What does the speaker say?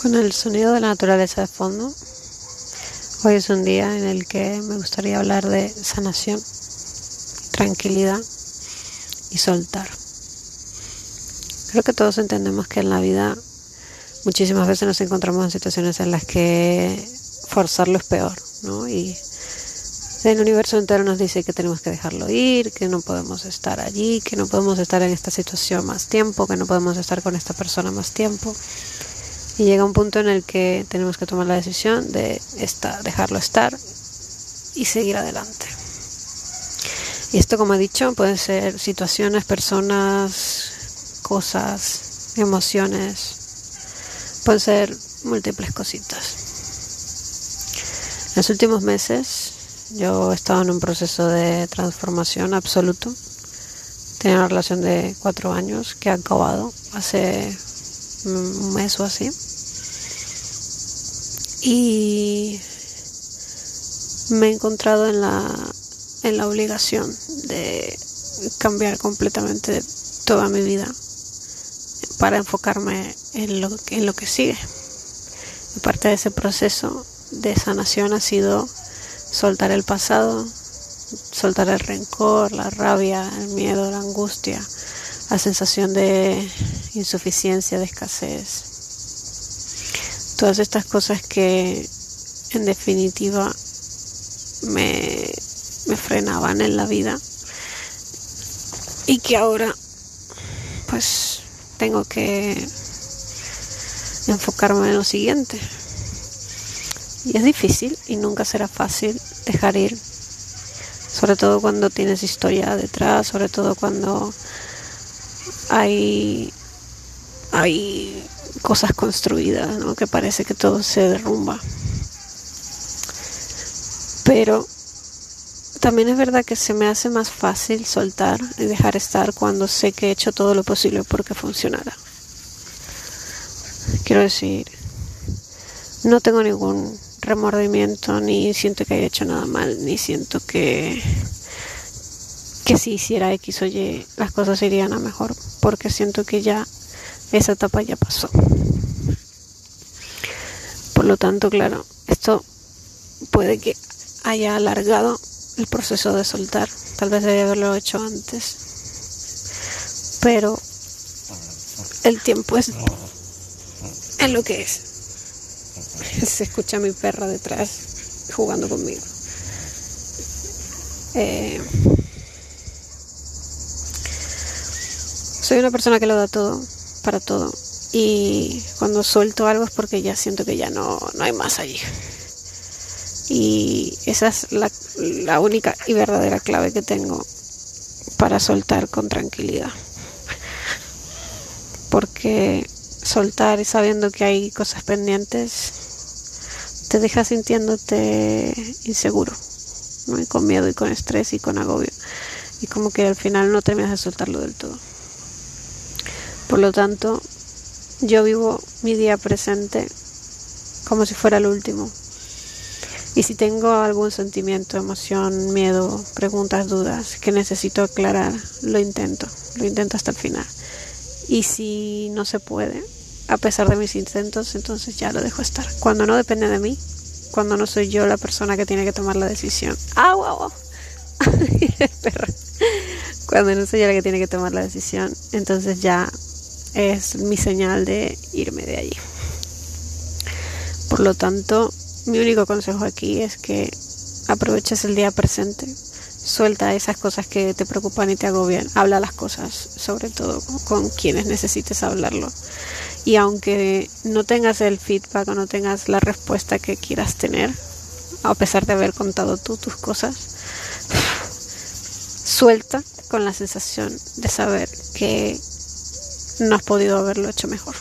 Con el sonido de la naturaleza de fondo, hoy es un día en el que me gustaría hablar de sanación, tranquilidad y soltar. Creo que todos entendemos que en la vida muchísimas veces nos encontramos en situaciones en las que forzarlo es peor, ¿no? Y el universo entero nos dice que tenemos que dejarlo ir, que no podemos estar allí, que no podemos estar en esta situación más tiempo, que no podemos estar con esta persona más tiempo. Y llega un punto en el que tenemos que tomar la decisión de estar, dejarlo estar y seguir adelante. Y esto, como he dicho, pueden ser situaciones, personas, cosas, emociones, pueden ser múltiples cositas. En los últimos meses yo he estado en un proceso de transformación absoluto. Tenía una relación de cuatro años que ha acabado hace un mes o así. Y me he encontrado en la, en la obligación de cambiar completamente toda mi vida para enfocarme en lo, en lo que sigue. Parte de ese proceso de sanación ha sido soltar el pasado, soltar el rencor, la rabia, el miedo, la angustia, la sensación de insuficiencia, de escasez, todas estas cosas que en definitiva me, frenaban en la vida y que ahora pues tengo que enfocarme en lo siguiente. Y es difícil y nunca será fácil dejar ir, sobre todo cuando tienes historia detrás, sobre todo cuando hay, hay cosas construidas, ¿no? que parece que todo se derrumba. Pero también es verdad que se me hace más fácil soltar y dejar estar cuando sé que he hecho todo lo posible porque funcionara. Quiero decir, no tengo ningún remordimiento, ni siento que haya hecho nada mal, ni siento que, que si hiciera X o Y las cosas irían a mejor, porque siento que ya esa etapa ya pasó. Por lo tanto, claro, esto puede que haya alargado el proceso de soltar. Tal vez debía haberlo hecho antes. Pero el tiempo es en lo que es. Se escucha mi perra detrás jugando conmigo. Eh, soy una persona que lo da todo para todo. Y cuando suelto algo es porque ya siento que ya no, no hay más allí. Y esa es la, la única y verdadera clave que tengo para soltar con tranquilidad. Porque soltar y sabiendo que hay cosas pendientes te deja sintiéndote inseguro, ¿no? y con miedo y con estrés y con agobio. Y como que al final no terminas de soltarlo del todo. Por lo tanto, yo vivo mi día presente como si fuera el último. Y si tengo algún sentimiento, emoción, miedo, preguntas, dudas que necesito aclarar, lo intento, lo intento hasta el final. Y si no se puede, a pesar de mis intentos, entonces ya lo dejo estar. Cuando no depende de mí, cuando no soy yo la persona que tiene que tomar la decisión. ¡Ah, wow! Cuando no soy yo la que tiene que tomar la decisión, entonces ya es mi señal de irme de allí. Por lo tanto, mi único consejo aquí es que aproveches el día presente, suelta esas cosas que te preocupan y te agobian, habla las cosas, sobre todo con quienes necesites hablarlo. Y aunque no tengas el feedback o no tengas la respuesta que quieras tener, a pesar de haber contado tú tus cosas, suelta con la sensación de saber que no has podido haberlo hecho mejor.